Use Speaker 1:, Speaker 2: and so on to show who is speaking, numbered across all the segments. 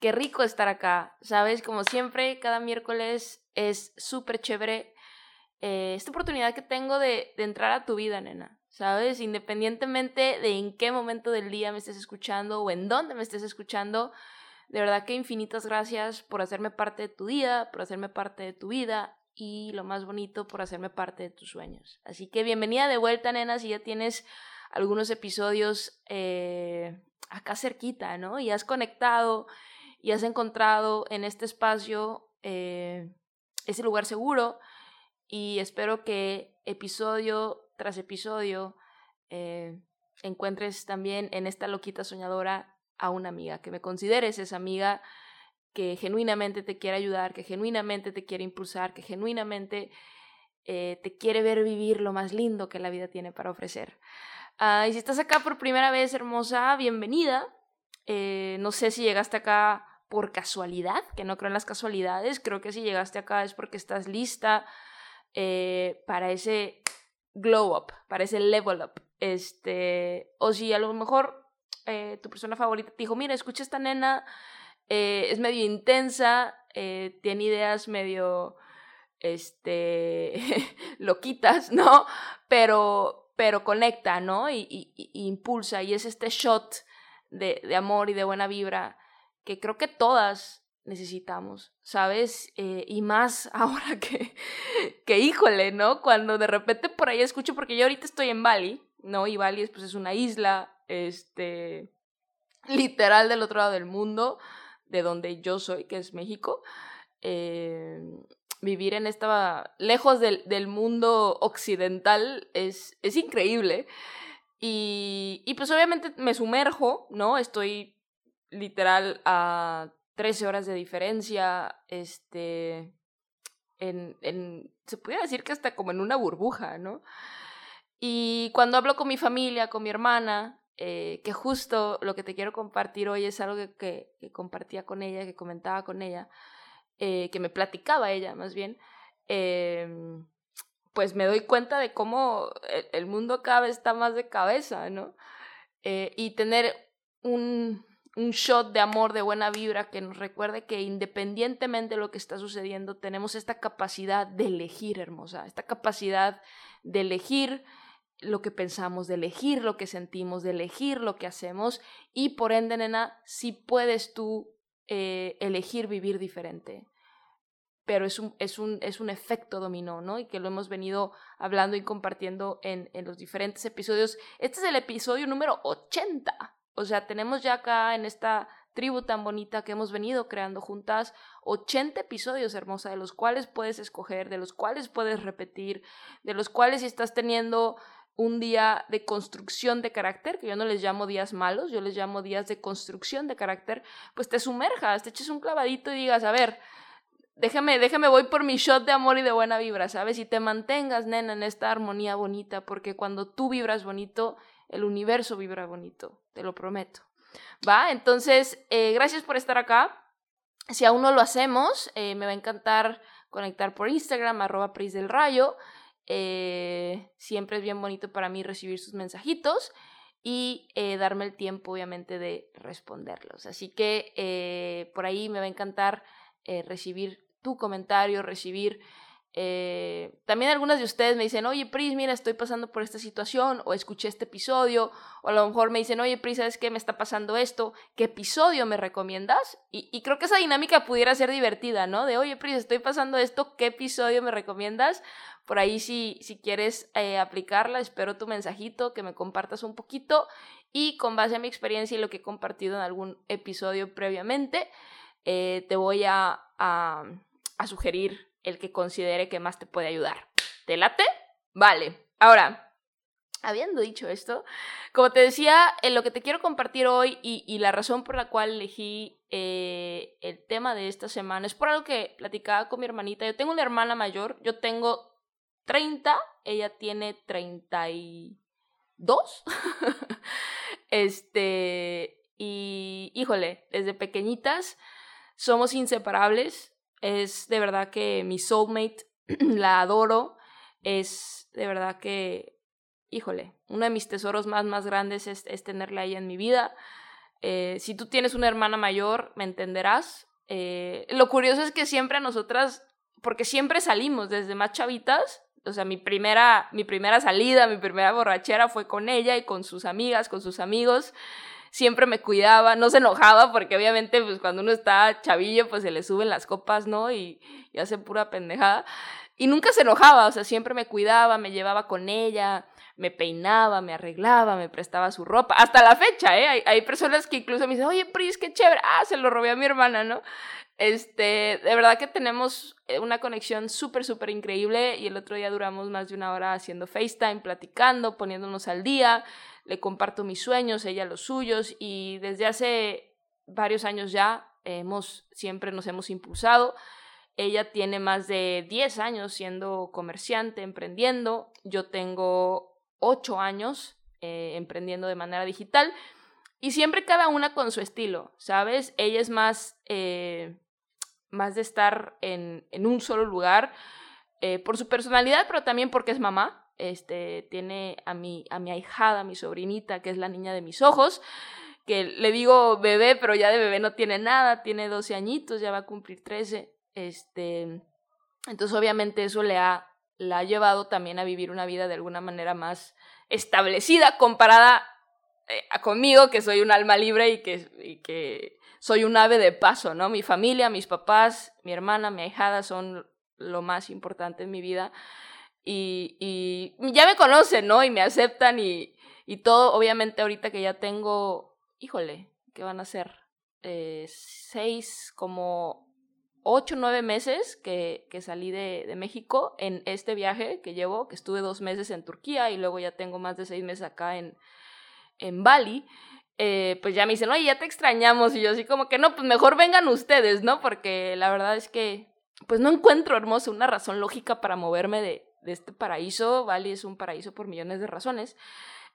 Speaker 1: Qué rico estar acá. Sabes, como siempre, cada miércoles es súper chévere eh, esta oportunidad que tengo de, entrar a tu vida, nena. ¿Sabes? Independientemente de en qué momento del día me estés escuchando o en dónde me estés escuchando, de verdad que infinitas gracias por hacerme parte de tu día, por hacerme parte de tu vida y lo más bonito, por hacerme parte de tus sueños. Así que bienvenida de vuelta, nena, si ya tienes algunos episodios eh, acá cerquita, ¿no? Y has conectado y has encontrado en este espacio eh, ese lugar seguro y espero que episodio tras episodio eh, encuentres también en esta loquita soñadora a una amiga, que me consideres esa amiga que genuinamente te quiere ayudar, que genuinamente te quiere impulsar, que genuinamente eh, te quiere ver vivir lo más lindo que la vida tiene para ofrecer. Ah, y si estás acá por primera vez, hermosa, bienvenida. No sé si llegaste acá por casualidad, que no creo en las casualidades, creo que si llegaste acá es porque estás lista eh, para ese glow up, para ese level up. Este, o si a lo mejor eh, tu persona favorita te dijo, mira, escucha esta nena, es medio intensa, tiene ideas medio, este, loquitas, ¿no? Pero, pero conecta, ¿no? Y, impulsa, y es este shot de, amor y de buena vibra que creo que todas necesitamos, ¿sabes? Eh, y más ahora que, que, híjole, ¿no? Cuando de repente por ahí escucho, porque yo ahorita estoy en Bali, ¿no? Y Bali pues, es una isla, este, literal del otro lado del mundo, de donde yo soy, que es México. Eh, vivir en esta, lejos del, del mundo occidental es, es increíble. Y, y, pues obviamente me sumerjo, ¿no? Estoy literal a 13 horas de diferencia, este, en, en, se pudiera decir que hasta como en una burbuja, ¿no? Y cuando hablo con mi familia, con mi hermana, eh, que justo lo que te quiero compartir hoy es algo que, que compartía con ella, que comentaba con ella, eh, que me platicaba ella más bien, em, pues me doy cuenta de cómo el, mundo cada vez está más de cabeza, ¿no? Eh, y tener un, un shot de amor, de buena vibra, que nos recuerde que independientemente de lo que está sucediendo, tenemos esta capacidad de elegir, hermosa, esta capacidad de elegir lo que pensamos, de elegir lo que sentimos, de elegir lo que hacemos y por ende, nena, si puedes tú eh, elegir vivir diferente. Pero es un, es, un, es un efecto dominó, ¿no? Y que lo hemos venido hablando y compartiendo en, en los diferentes episodios. Este es el episodio número 80. O sea, tenemos ya acá en esta tribu tan bonita que hemos venido creando juntas 80 episodios hermosa, de los cuales puedes escoger, de los cuales puedes repetir, de los cuales si estás teniendo un día de construcción de carácter, que yo no les llamo días malos, yo les llamo días de construcción de carácter, pues te sumerjas, te eches un clavadito y digas, a ver, déjame, déjame, voy por mi shot de amor y de buena vibra, ¿sabes? Y te mantengas, nena, en esta armonía bonita, porque cuando tú vibras bonito, el universo vibra bonito, te lo prometo. ¿Va? Entonces, eh, gracias por estar acá. Si aún no lo hacemos, eh, me va a encantar conectar por Instagram, arroba Pris del Rayo. Eh, siempre es bien bonito para mí recibir sus mensajitos y darme el tiempo, obviamente, de responderlos. Así que por ahí me va a encantar recibir tu comentario, recibir Eh, también algunas de ustedes me dicen, oye, Pris, mira, estoy pasando por esta situación, o escuché este episodio, o a lo mejor me dicen, oye, Pris, ¿sabes qué? Me está pasando esto, ¿qué episodio me recomiendas? Y, creo que esa dinámica pudiera ser divertida, ¿no? De, oye, Pris, estoy pasando esto, ¿qué episodio me recomiendas? Por ahí si, si quieres eh, aplicarla, espero tu mensajito, que me compartas un poquito y con base a mi experiencia y lo que he compartido en algún episodio previamente, eh, te voy a, a, a sugerir el que considere que más te puede ayudar. ¿Te late? Vale. Ahora, habiendo dicho esto, como te decía, en lo que te quiero compartir hoy y, la razón por la cual elegí eh, el tema de esta semana es por algo que platicaba con mi hermanita. Yo tengo una hermana mayor, yo tengo 30, ella tiene 32. este, y híjole, desde pequeñitas somos inseparables es de verdad que mi soulmate, la adoro. Es de verdad que, híjole, uno de mis tesoros más, más grandes es, tenerla ahí en mi vida. Eh, si tú tienes una hermana mayor, me entenderás. Eh, lo curioso es que siempre a nosotras, porque siempre salimos desde más chavitas, o sea, mi primera, mi primera salida, mi primera borrachera fue con ella y con sus amigas, con sus amigos siempre me cuidaba, no se enojaba porque obviamente pues cuando uno está chavillo pues se le suben las copas, ¿no? Y, hace pura pendejada. Y nunca se enojaba, o sea, siempre me cuidaba, me llevaba con ella, me peinaba, me arreglaba, me prestaba su ropa. Hasta la fecha, ¿eh? Hay, hay personas que incluso me dicen, oye, Pris, qué chévere. Ah, se lo robé a mi hermana, ¿no? Este, de verdad que tenemos eh, una conexión súper, súper increíble y el otro día duramos más de una hora haciendo FaceTime, platicando, poniéndonos al día le comparto mis sueños, ella los suyos y desde hace varios años ya hemos, siempre nos hemos impulsado. Ella tiene más de 10 años siendo comerciante, emprendiendo. Yo tengo 8 años eh, emprendiendo de manera digital. Y siempre cada una con su estilo, ¿sabes? Ella es más, eh, más de estar en, en, un solo lugar eh, por su personalidad, pero también porque es mamá este, tiene a mi, a mi ahijada, mi sobrinita, que es la niña de mis ojos, que le digo bebé, pero ya de bebé no tiene nada, tiene 12 añitos, ya va a cumplir 13. Este, entonces obviamente eso le ha, la ha llevado también a vivir una vida de alguna manera más establecida comparada eh, conmigo, que soy un alma libre y que, y que soy un ave de paso, ¿no? Mi familia, mis papás, mi hermana, mi ahijada son lo más importante en mi vida y, ya me conocen, ¿no? Y me aceptan y, todo, obviamente ahorita que ya tengo, híjole, ¿qué van a ser? Eh, seis, como ocho, nueve meses que, salí de, de, México en este viaje que llevo, que estuve dos meses en Turquía y luego ya tengo más de seis meses acá en, en Bali. Eh, pues ya me dicen, oye, ya te extrañamos. Y yo así como que no, pues mejor vengan ustedes, ¿no? Porque la verdad es que, pues no encuentro, hermoso, una razón lógica para moverme de, de este paraíso. Bali es un paraíso por millones de razones.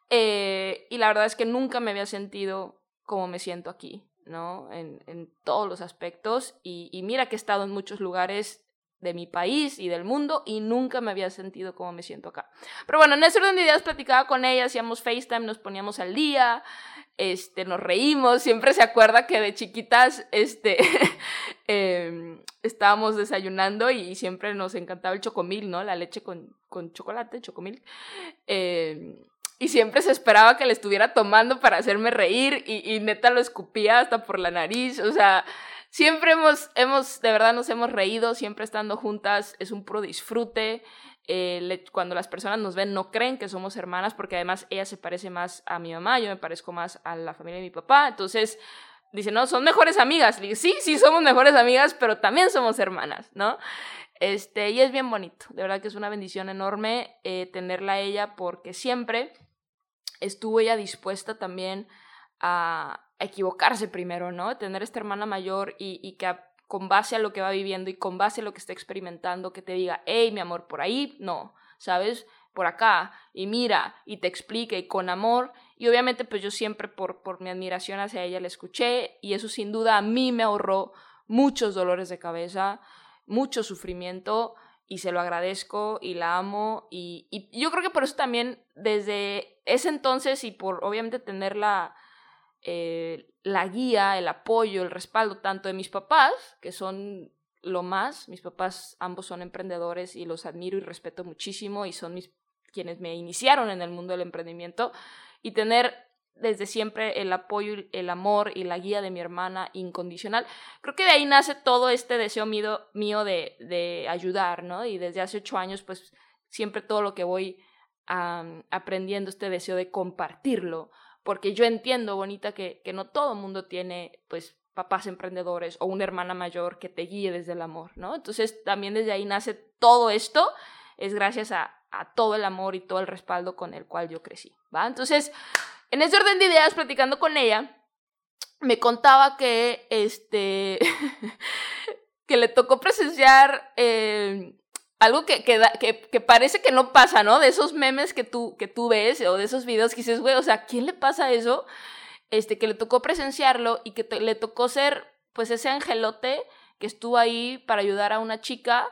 Speaker 1: Eh, y la verdad es que nunca me había sentido como me siento aquí, ¿no? En, en todos los aspectos. Y, y, mira que he estado en muchos lugares de mi país y del mundo y nunca me había sentido como me siento acá. Pero bueno, en ese orden de ideas platicaba con ella, hacíamos FaceTime, nos poníamos al día, este, nos reímos, siempre se acuerda que de chiquitas, este, em, estábamos desayunando y siempre nos encantaba el chocomil, ¿no? La leche con, con chocolate, chocomil. Em, y siempre se esperaba que le estuviera tomando para hacerme reír y, y, neta lo escupía hasta por la nariz, o sea, siempre hemos, hemos, de verdad nos hemos reído, siempre estando juntas, es un puro disfrute. Eh, cuando las personas nos ven no creen que somos hermanas porque además ella se parece más a mi mamá, yo me parezco más a la familia de mi papá, entonces dice, no, son mejores amigas. Le digo, sí, sí, somos mejores amigas, pero también somos hermanas, ¿no? Este, y es bien bonito, de verdad que es una bendición enorme eh, tenerla a ella porque siempre estuvo ella dispuesta también a, equivocarse primero, ¿no? Tener esta hermana mayor y, y que con base a lo que va viviendo y con base a lo que está experimentando, que te diga, hey, mi amor, por ahí, no, ¿sabes? Por acá, y mira, y te explique, y con amor. Y obviamente, pues yo siempre por, por mi admiración hacia ella la escuché, y eso sin duda a mí me ahorró muchos dolores de cabeza, mucho sufrimiento, y se lo agradezco y la amo. Y, y yo creo que por eso también, desde ese entonces, y por obviamente tener la, eh, la guía, el apoyo, el respaldo tanto de mis papás, que son lo más. Mis papás ambos son emprendedores y los admiro y respeto muchísimo y son mis quienes me iniciaron en el mundo del emprendimiento y tener desde siempre el apoyo, el amor y la guía de mi hermana incondicional. Creo que de ahí nace todo este deseo mío, de, de ayudar, ¿no? Y desde hace ocho años, pues siempre todo lo que voy aprendiendo, este deseo de compartirlo, porque yo entiendo, Bonita, que, que no todo el mundo tiene, pues, papás emprendedores o una hermana mayor que te guíe desde el amor, ¿no? Entonces también desde ahí nace todo esto, es gracias a, todo el amor y todo el respaldo con el cual yo crecí, ¿va? Entonces, en ese orden de ideas, platicando con ella, me contaba que, este, que le tocó presenciar eh, algo que, que, que, parece que no pasa, ¿no? De esos memes que tú, que tú ves o de esos videos que dices, güey, o sea, ¿quién le pasa eso? Este, que le tocó presenciarlo y que le tocó ser, pues, ese angelote que estuvo ahí para ayudar a una chica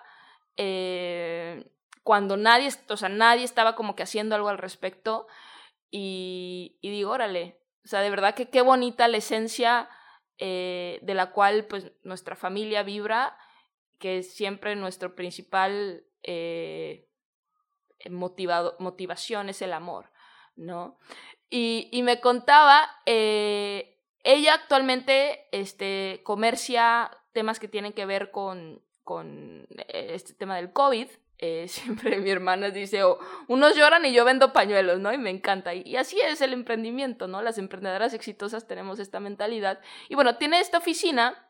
Speaker 1: eh, cuando nadie, o sea, nadie estaba como que haciendo algo al respecto. Y, digo, órale, o sea, de verdad que qué bonita la esencia eh, de la cual pues nuestra familia vibra, que siempre nuestro principal eh, motivado, motivación es el amor, ¿no? Y, y me contaba, eh, ella actualmente este, comercia temas que tienen que ver con, con este tema del COVID, eh, siempre mi hermana dice, oh, unos lloran y yo vendo pañuelos, ¿no? Y me encanta. Y, así es el emprendimiento, ¿no? Las emprendedoras exitosas tenemos esta mentalidad. Y bueno, tiene esta oficina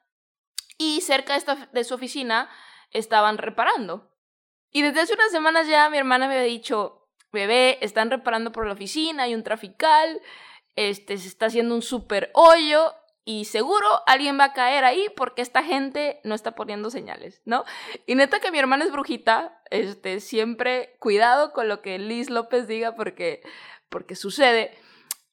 Speaker 1: y cerca de, su oficina estaban reparando. Y desde hace unas semanas ya mi hermana me había dicho, bebé, están reparando por la oficina, hay un trafical, este, se está haciendo un súper hoyo y seguro alguien va a caer ahí porque esta gente no está poniendo señales, ¿no? Y neta que mi hermana es brujita, este, siempre cuidado con lo que Liz López diga porque, porque sucede.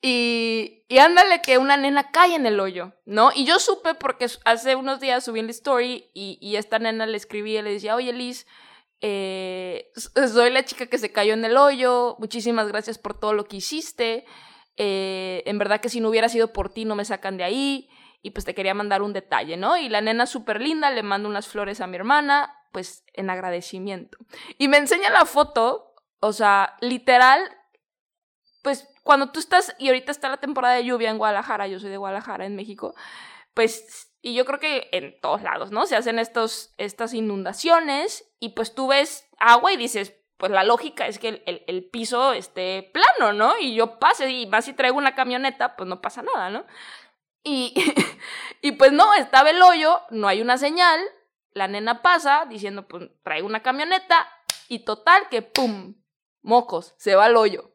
Speaker 1: Y, y ándale que una nena cae en el hoyo, ¿no? Y yo supe porque hace unos días subí en la story y, y esta nena le escribí y le decía, oye Liz, eh, soy la chica que se cayó en el hoyo, muchísimas gracias por todo lo que hiciste. Eh, en verdad que si no hubiera sido por ti no me sacan de ahí y pues te quería mandar un detalle, ¿no? Y la nena súper linda le manda unas flores a mi hermana, pues en agradecimiento. Y me enseña la foto, o sea, literal, pues cuando tú estás, y ahorita está la temporada de lluvia en Guadalajara, yo soy de Guadalajara, en México, pues, y yo creo que en todos lados, ¿no? Se hacen estos, estas inundaciones y pues tú ves agua y dices, pues la lógica es que el, piso esté plano, ¿no? Y yo pase y más si traigo una camioneta, pues no pasa nada, ¿no? Y, y pues no, estaba el hoyo, no hay una señal, la nena pasa diciendo, pues traigo una camioneta y total que ¡pum! Mocos, se va al hoyo.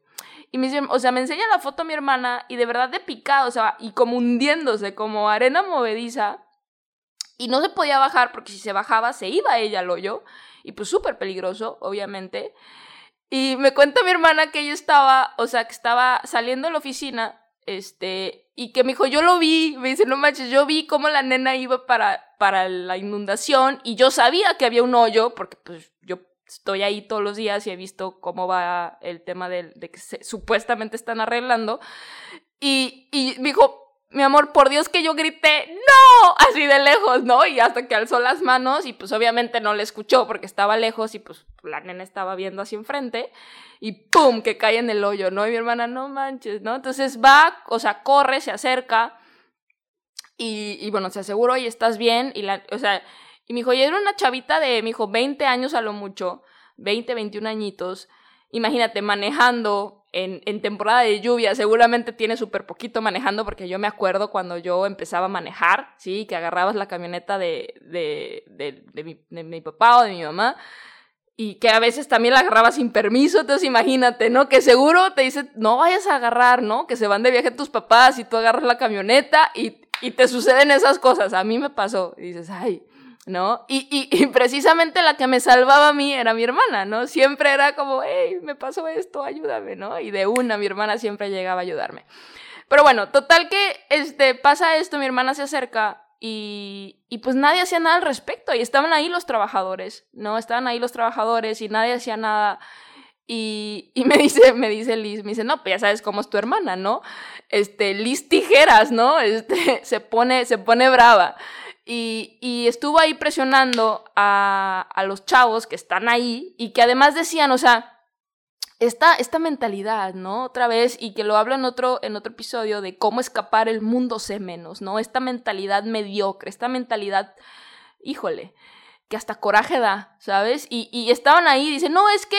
Speaker 1: Y me o sea, me enseña la foto a mi hermana y de verdad de picado, o sea, y como hundiéndose, como arena movediza. Y no se podía bajar porque si se bajaba se iba ella al hoyo y pues súper peligroso, obviamente. Y me cuenta mi hermana que ella estaba, o sea, que estaba saliendo de la oficina, este, y que me dijo, yo lo vi, me dice, no manches, yo vi cómo la nena iba para, para la inundación y yo sabía que había un hoyo, porque pues yo estoy ahí todos los días y he visto cómo va el tema de, de que supuestamente están arreglando. Y, y me dijo, mi amor, por Dios que yo grité, ¡no! Así de lejos, ¿no? Y hasta que alzó las manos y pues obviamente no le escuchó porque estaba lejos y pues la nena estaba viendo hacia enfrente y ¡pum! que cae en el hoyo, ¿no? Y mi hermana, no manches, ¿no? Entonces va, o sea, corre, se acerca y, y bueno, se aseguró y estás bien y la, o sea, y me dijo, y era una chavita de, me dijo, 20 años a lo mucho, 20, 21 añitos, imagínate, manejando en, temporada de lluvia seguramente tiene súper poquito manejando porque yo me acuerdo cuando yo empezaba a manejar, ¿sí? Que agarrabas la camioneta de, de, de, mi, papá o de mi mamá y que a veces también la agarrabas sin permiso, entonces imagínate, ¿no? Que seguro te dicen, no vayas a agarrar, ¿no? Que se van de viaje tus papás y tú agarras la camioneta y, y te suceden esas cosas. A mí me pasó dices, ay, ¿no? Y, y, precisamente la que me salvaba a mí era mi hermana, ¿no? Siempre era como, hey, me pasó esto, ayúdame, ¿no? Y de una mi hermana siempre llegaba a ayudarme. Pero bueno, total que este, pasa esto, mi hermana se acerca y, y pues nadie hacía nada al respecto y estaban ahí los trabajadores, ¿no? Estaban ahí los trabajadores y nadie hacía nada. Y, y, me dice, me dice Liz, me dice, no, pues ya sabes cómo es tu hermana, ¿no? Este, Liz Tijeras, ¿no? Este, se pone, se pone brava. Y, estuvo ahí presionando a, a los chavos que están ahí y que además decían, o sea, esta, esta mentalidad, ¿no? Otra vez, y que lo hablo en otro, en otro episodio de cómo escapar el mundo sé menos, ¿no? Esta mentalidad mediocre, esta mentalidad, híjole, que hasta coraje da, ¿sabes? Y, estaban ahí, dicen, no, es que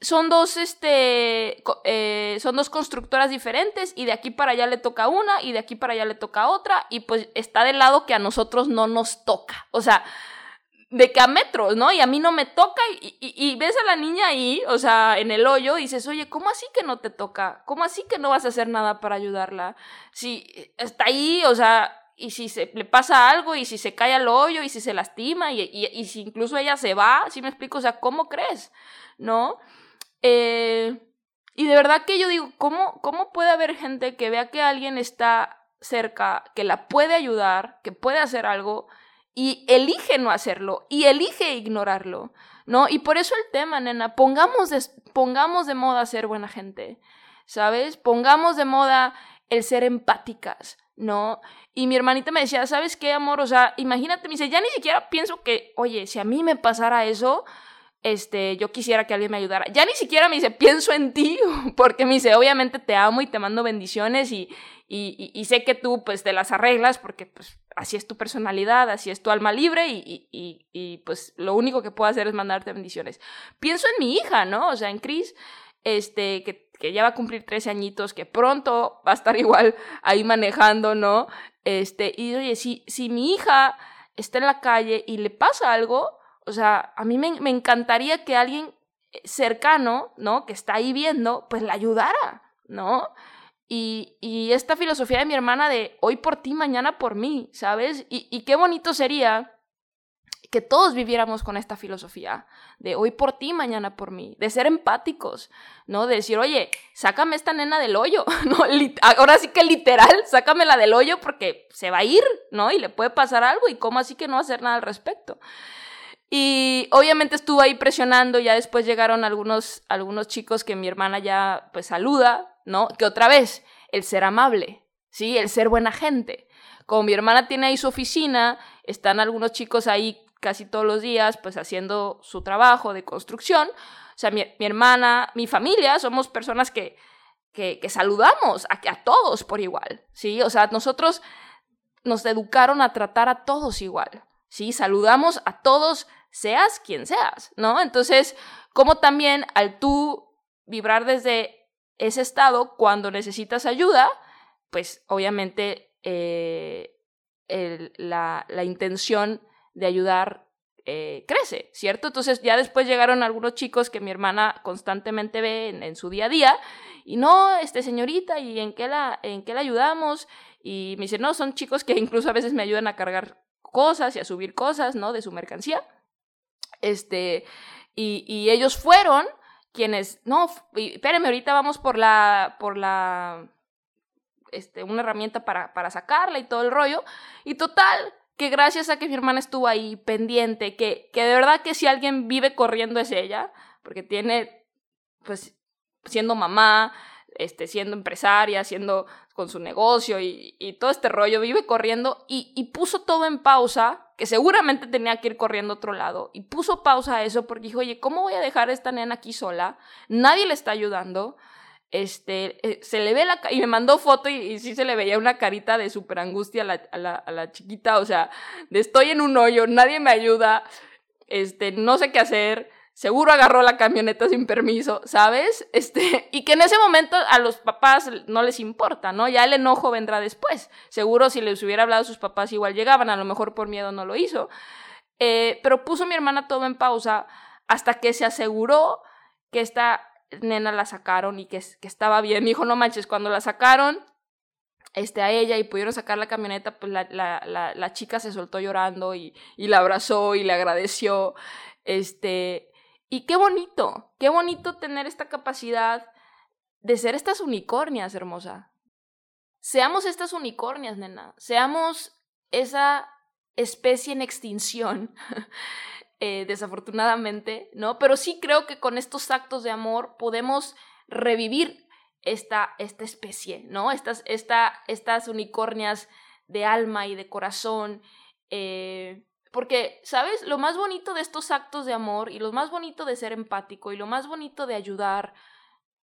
Speaker 1: son dos, este, eh, son dos constructoras diferentes y de aquí para allá le toca una y de aquí para allá le toca otra y pues está del lado que a nosotros no nos toca. O sea, de que a metros, ¿no? Y a mí no me toca y, ves a la niña ahí, o sea, en el hoyo y dices, oye, ¿cómo así que no te toca? ¿Cómo así que no vas a hacer nada para ayudarla? Si está ahí, o sea, y si se le pasa algo y si se cae al hoyo y si se lastima y, y si incluso ella se va, ¿sí me explico? O sea, ¿cómo crees? ¿No? Eh, y de verdad que yo digo, ¿cómo, ¿cómo puede haber gente que vea que alguien está cerca, que la puede ayudar, que puede hacer algo? y elige no hacerlo y elige ignorarlo, ¿no? Y por eso el tema, nena, pongamos de, pongamos de moda ser buena gente, ¿sabes? Pongamos de moda el ser empáticas, ¿no? Y mi hermanita me decía, ¿sabes qué, amor? O sea, imagínate, me dice, ya ni siquiera pienso que, oye, si a mí me pasara eso, este, yo quisiera que alguien me ayudara. Ya ni siquiera me dice, pienso en ti, porque me dice, obviamente te amo y te mando bendiciones y, y, sé que tú pues te las arreglas porque pues así es tu personalidad, así es tu alma libre y, y, pues lo único que puedo hacer es mandarte bendiciones. Pienso en mi hija, ¿no? O sea, en Cris, este, que, que ya va a cumplir 13 añitos, que pronto va a estar igual ahí manejando, ¿no? Este, y oye, si, si mi hija está en la calle y le pasa algo, o sea, a mí me, encantaría que alguien cercano, ¿no? Que está ahí viendo, pues la ayudara, ¿no? Y, y, esta filosofía de mi hermana de hoy por ti, mañana por mí, ¿sabes? Y, y, qué bonito sería que todos viviéramos con esta filosofía de hoy por ti, mañana por mí, de ser empáticos, ¿no? De decir, oye, sácame esta nena del hoyo, ¿no? Ahora sí que literal, sácamela del hoyo porque se va a ir, ¿no? Y le puede pasar algo y cómo así que no hacer nada al respecto. Y obviamente estuvo ahí presionando, ya después llegaron algunos, algunos chicos que mi hermana ya pues saluda, ¿no? Que otra vez, el ser amable, ¿sí? El ser buena gente. Como mi hermana tiene ahí su oficina, están algunos chicos ahí casi todos los días, pues haciendo su trabajo de construcción. O sea, mi, hermana, mi familia, somos personas que, que, saludamos a, todos por igual, ¿sí? O sea, nosotros nos educaron a tratar a todos igual, ¿sí? Saludamos a todos, seas quien seas, ¿no? Entonces, como también al tú vibrar desde ese estado, cuando necesitas ayuda, pues obviamente eh, la, intención de ayudar eh, crece, ¿cierto? Entonces ya después llegaron algunos chicos que mi hermana constantemente ve en, su día a día y no, este señorita, ¿y en qué, la, en qué la ayudamos? Y me dice, no, son chicos que incluso a veces me ayudan a cargar cosas y a subir cosas, ¿no? De su mercancía. Este, y, y ellos fueron quienes, no, espérenme, ahorita vamos por la, por la, este, una herramienta para, para sacarla y todo el rollo. Y total, que gracias a que mi hermana estuvo ahí pendiente, que, que de verdad que si alguien vive corriendo es ella, porque tiene, pues, siendo mamá, este, siendo empresaria, siendo con su negocio y, todo este rollo, vive corriendo y, y, puso todo en pausa, que seguramente tenía que ir corriendo a otro lado, y puso pausa a eso porque dijo, oye, ¿cómo voy a dejar a esta nena aquí sola? Nadie le está ayudando. Este, eh, se le ve la y me mandó foto y, sí se le veía una carita de súper angustia a la, la, la chiquita, o sea, de estoy en un hoyo, nadie me ayuda, este, no sé qué hacer, seguro agarró la camioneta sin permiso, ¿sabes? Este, y que en ese momento a los papás no les importa, ¿no? Ya el enojo vendrá después. Seguro si les hubiera hablado a sus papás igual llegaban, a lo mejor por miedo no lo hizo. Eh, pero puso mi hermana todo en pausa hasta que se aseguró que esta nena la sacaron y que, que estaba bien. Me dijo, no manches, cuando la sacaron este, a ella y pudieron sacar la camioneta, pues la, la, la, la chica se soltó llorando y, y la abrazó y le agradeció. Este, y qué bonito, qué bonito tener esta capacidad de ser estas unicornias, hermosa. Seamos estas unicornias, nena. Seamos esa especie en extinción, eh, desafortunadamente, ¿no? Pero sí creo que con estos actos de amor podemos revivir esta, esta especie, ¿no? Estas, esta, estas unicornias de alma y de corazón Eh, porque, ¿sabes? Lo más bonito de estos actos de amor y lo más bonito de ser empático y lo más bonito de ayudar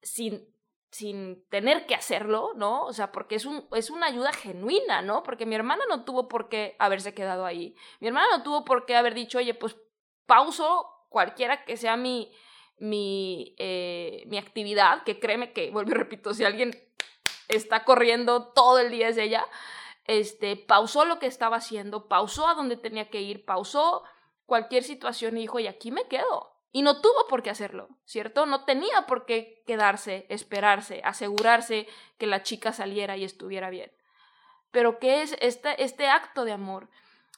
Speaker 1: sin, sin tener que hacerlo, ¿no? O sea, porque es, un, es una ayuda genuina, ¿no? Porque mi hermana no tuvo por qué haberse quedado ahí. Mi hermana no tuvo por qué haber dicho, oye, pues pauso cualquiera que sea mi, mi, eh, mi actividad, que créeme que, vuelvo y repito, si alguien está corriendo todo el día es ella, este, pausó lo que estaba haciendo, pausó a donde tenía que ir, pausó cualquier situación y dijo, y aquí me quedo. Y no tuvo por qué hacerlo, ¿cierto? No tenía por qué quedarse, esperarse, asegurarse que la chica saliera y estuviera bien. Pero ¿qué es este, este acto de amor?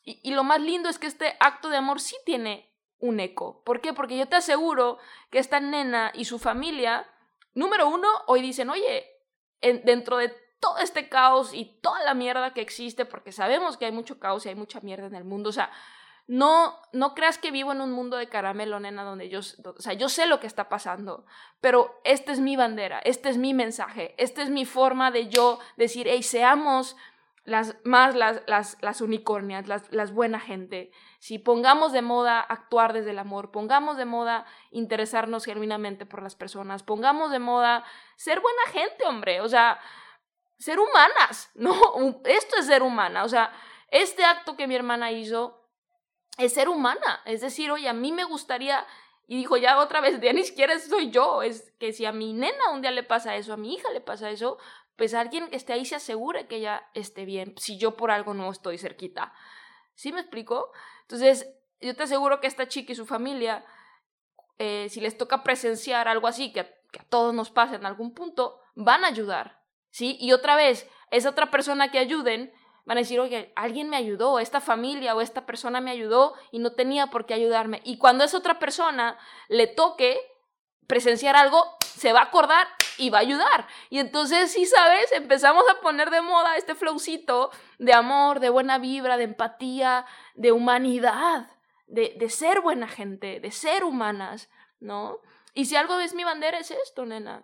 Speaker 1: Y, y lo más lindo es que este acto de amor sí tiene un eco. ¿Por qué? Porque yo te aseguro que esta nena y su familia, número uno, hoy dicen, oye, dentro de todo este caos y toda la mierda que existe, porque sabemos que hay mucho caos y hay mucha mierda en el mundo, o sea, no, no creas que vivo en un mundo de caramelo, nena, donde yo, o sea, yo sé lo que está pasando, pero esta es mi bandera, este es mi mensaje, esta es mi forma de yo decir, hey, seamos las más las, las, las unicornias, las, las buena gente. Si pongamos de moda actuar desde el amor, pongamos de moda interesarnos genuinamente por las personas, pongamos de moda ser buena gente, hombre, o sea, ser humanas, ¿no? Esto es ser humana, o sea, este acto que mi hermana hizo es ser humana, es decir, oye, a mí me gustaría, y dijo ya otra vez, ya ni siquiera soy yo, es que si a mi nena un día le pasa eso, a mi hija le pasa eso, pues alguien que esté ahí se asegure que ella esté bien, si yo por algo no estoy cerquita. ¿Sí me explico? Entonces, yo te aseguro que esta chica y su familia, eh, si les toca presenciar algo así, que a todos nos pasa en algún punto, van a ayudar, ¿sí? Y otra vez, esa otra persona que ayuden, van a decir, oye, alguien me ayudó, esta familia o esta persona me ayudó y no tenía por qué ayudarme. Y cuando esa otra persona le toque presenciar algo, se va a acordar y va a ayudar. Y entonces, sí, sabes, empezamos a poner de moda este flowcito de amor, de buena vibra, de empatía, de humanidad, de, de ser buena gente, de ser humanas, ¿no? Y si algo es mi bandera es esto, nena.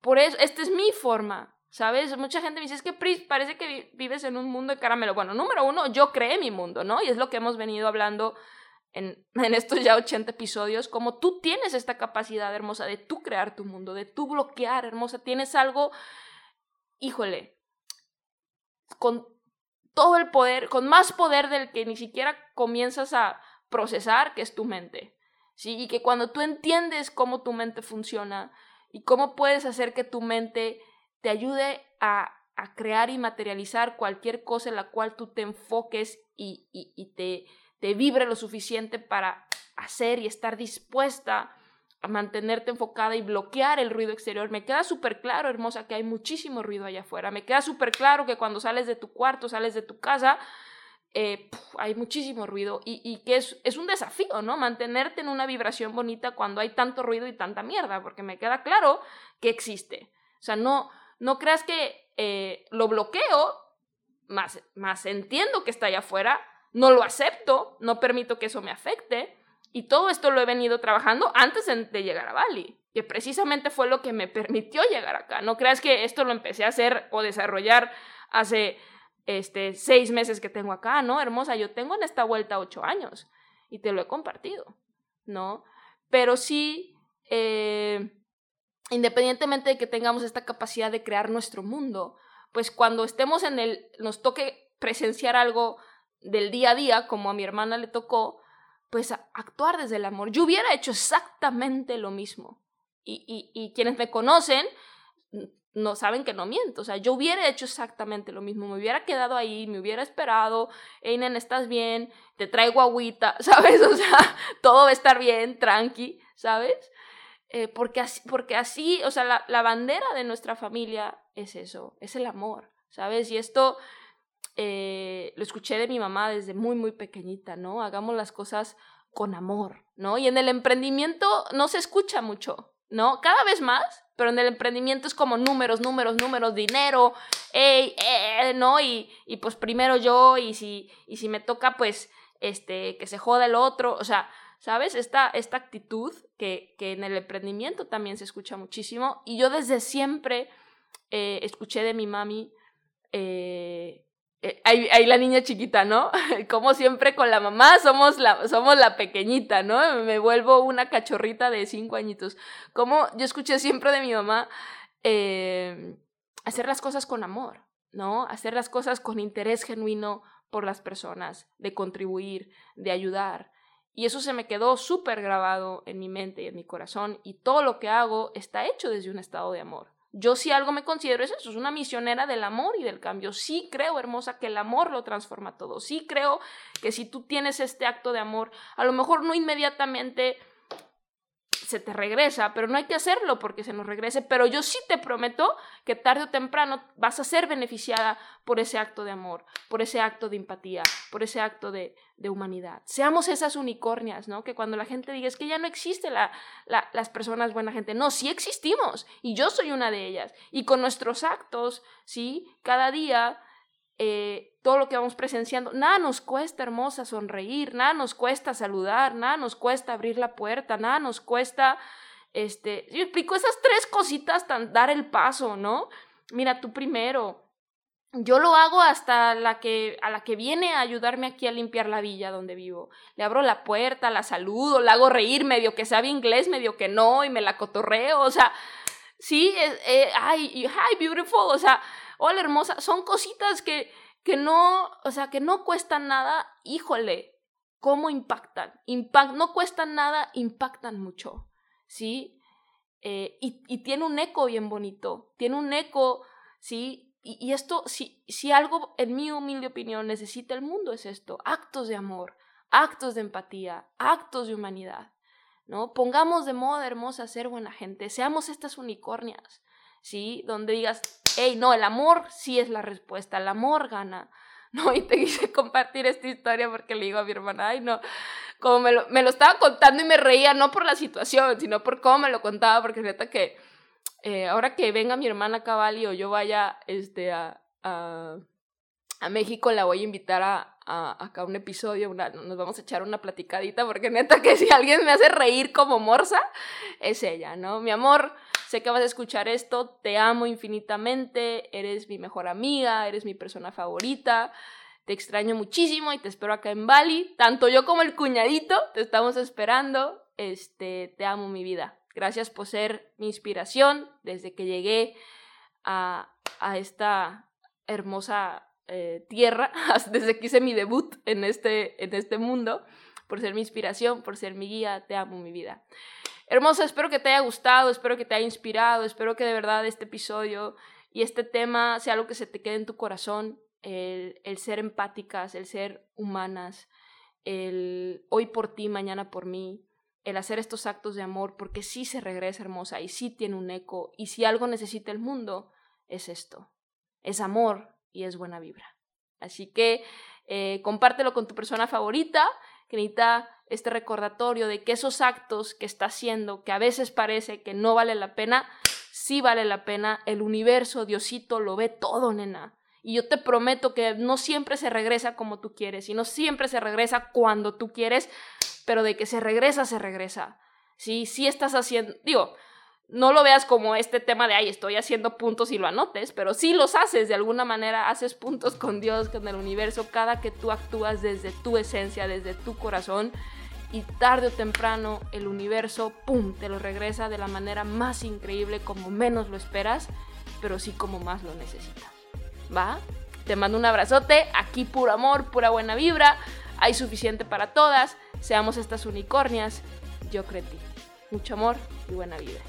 Speaker 1: Por eso, esta es mi forma. ¿Sabes? Mucha gente me dice, es que Pris, parece que vives en un mundo de caramelo. Bueno, número uno, yo creé mi mundo, ¿no? Y es lo que hemos venido hablando en, estos ya 80 episodios, como tú tienes esta capacidad hermosa de tú crear tu mundo, de tú bloquear, hermosa, tienes algo, híjole, con todo el poder, con más poder del que ni siquiera comienzas a procesar, que es tu mente. ¿Sí? Y que cuando tú entiendes cómo tu mente funciona y cómo puedes hacer que tu mente te ayude a, crear y materializar cualquier cosa en la cual tú te enfoques y, y, te, te vibre lo suficiente para hacer y estar dispuesta a mantenerte enfocada y bloquear el ruido exterior. Me queda súper claro, hermosa, que hay muchísimo ruido allá afuera. Me queda súper claro que cuando sales de tu cuarto, sales de tu casa, eh, hay muchísimo ruido y, que es, es, un desafío, ¿no? Mantenerte en una vibración bonita cuando hay tanto ruido y tanta mierda, porque me queda claro que existe. O sea, no, no creas que eh, lo bloqueo, más, más entiendo que está allá afuera, no lo acepto, no permito que eso me afecte. Y todo esto lo he venido trabajando antes de llegar a Bali, que precisamente fue lo que me permitió llegar acá. No creas que esto lo empecé a hacer o desarrollar hace este, seis meses que tengo acá, ¿no? Hermosa, yo tengo en esta vuelta ocho años y te lo he compartido, ¿no? Pero sí, eh, independientemente de que tengamos esta capacidad de crear nuestro mundo, pues cuando estemos en el, nos toque presenciar algo del día a día, como a mi hermana le tocó, pues actuar desde el amor. Yo hubiera hecho exactamente lo mismo. Y, y, quienes me conocen no saben que no miento. O sea, yo hubiera hecho exactamente lo mismo. Me hubiera quedado ahí, me hubiera esperado. Hey, ¿estás bien? Te traigo agüita, ¿sabes? O sea, todo va a estar bien, tranqui, ¿sabes? Eh, porque, así, porque así, o sea, la, la, bandera de nuestra familia es eso, es el amor, ¿sabes? Y esto eh, lo escuché de mi mamá desde muy, muy pequeñita, ¿no? Hagamos las cosas con amor, ¿no? Y en el emprendimiento no se escucha mucho, ¿no? Cada vez más, pero en el emprendimiento es como números, números, números, dinero, ey, eh, ¿no? Y, y pues primero yo, y si, y si me toca, pues, este, que se joda el otro, o sea, ¿sabes? Esta, esta actitud que, que, en el emprendimiento también se escucha muchísimo. Y yo desde siempre eh, escuché de mi mami, eh, eh, ahí, la niña chiquita, ¿no? Como siempre con la mamá somos la, somos la pequeñita, ¿no? Me vuelvo una cachorrita de cinco añitos. Como yo escuché siempre de mi mamá eh, hacer las cosas con amor, ¿no? Hacer las cosas con interés genuino por las personas, de contribuir, de ayudar. Y eso se me quedó súper grabado en mi mente y en mi corazón y todo lo que hago está hecho desde un estado de amor. Yo si algo me considero es eso, es una misionera del amor y del cambio. Sí creo, hermosa, que el amor lo transforma todo. Sí creo que si tú tienes este acto de amor, a lo mejor no inmediatamente se te regresa, pero no hay que hacerlo porque se nos regrese, pero yo sí te prometo que tarde o temprano vas a ser beneficiada por ese acto de amor, por ese acto de empatía, por ese acto de, de humanidad. Seamos esas unicornias, ¿no? Que cuando la gente diga es que ya no existe la, las personas buena gente, no, sí existimos y yo soy una de ellas. Y con nuestros actos, ¿sí? Cada día eh, todo lo que vamos presenciando. Nada nos cuesta, hermosa, sonreír, nada nos cuesta saludar, nada nos cuesta abrir la puerta, nada nos cuesta, este, yo explico esas tres cositas, tan, dar el paso, ¿no? Mira, tú primero. Yo lo hago hasta la que, a la que viene a ayudarme aquí a limpiar la villa donde vivo. Le abro la puerta, la saludo, la hago reír, medio que sabe inglés, medio que no, y me la cotorreo, o sea, sí, eh, ay, hi, beautiful, o sea, hola hermosa, son cositas que, que no, o sea, que no cuestan nada, híjole, ¿cómo impactan? Impact, no cuestan nada, impactan mucho, ¿sí? Eh, y, y, tiene un eco bien bonito, tiene un eco, ¿sí? Y, y esto, si, si algo, en mi humilde opinión, necesita el mundo es esto, actos de amor, actos de empatía, actos de humanidad, ¿no? Pongamos de moda, hermosa, ser buena gente, seamos estas unicornias, ¿sí? Donde digas, hey, no, el amor sí es la respuesta, el amor gana. ¿no? Y te quise compartir esta historia porque le digo a mi hermana, ay, no, como me lo, me lo estaba contando y me reía, no por la situación, sino por cómo me lo contaba, porque neta que eh, ahora que venga mi hermana Cavalli o yo vaya este, a, a, a México, la voy a invitar a, a, acá un episodio, una, nos vamos a echar una platicadita, porque neta que si alguien me hace reír como morsa, es ella, ¿no? Mi amor, Sé que vas a escuchar esto, te amo infinitamente, eres mi mejor amiga, eres mi persona favorita, te extraño muchísimo y te espero acá en Bali. Tanto yo como el cuñadito te estamos esperando. Este, te amo mi vida. Gracias por ser mi inspiración desde que llegué a, a esta hermosa eh, tierra, desde que hice mi debut en este, en este mundo, por ser mi inspiración, por ser mi guía. Te amo mi vida. Hermosa, espero que te haya gustado, espero que te haya inspirado, espero que de verdad este episodio y este tema sea algo que se te quede en tu corazón, el, el ser empáticas, el ser humanas, el hoy por ti, mañana por mí, el hacer estos actos de amor, porque sí se regresa hermosa y sí tiene un eco, y si algo necesita el mundo, es esto, es amor y es buena vibra. Así que eh, compártelo con tu persona favorita, que necesita este recordatorio de que esos actos que está haciendo, que a veces parece que no vale la pena, sí vale la pena, el universo, Diosito, lo ve todo, nena. Y yo te prometo que no siempre se regresa como tú quieres, y no siempre se regresa cuando tú quieres, pero de que se regresa, se regresa. Sí, sí estás haciendo, digo, no lo veas como este tema de, ay, estoy haciendo puntos y lo anotes, pero sí los haces de alguna manera, haces puntos con Dios, con el universo, cada que tú actúas desde tu esencia, desde tu corazón, y tarde o temprano el universo, ¡pum!, te lo regresa de la manera más increíble, como menos lo esperas, pero sí como más lo necesitas. ¿Va? Te mando un abrazote, aquí puro amor, pura buena vibra, hay suficiente para todas, seamos estas unicornias, yo creo ti. Mucho amor y buena vida.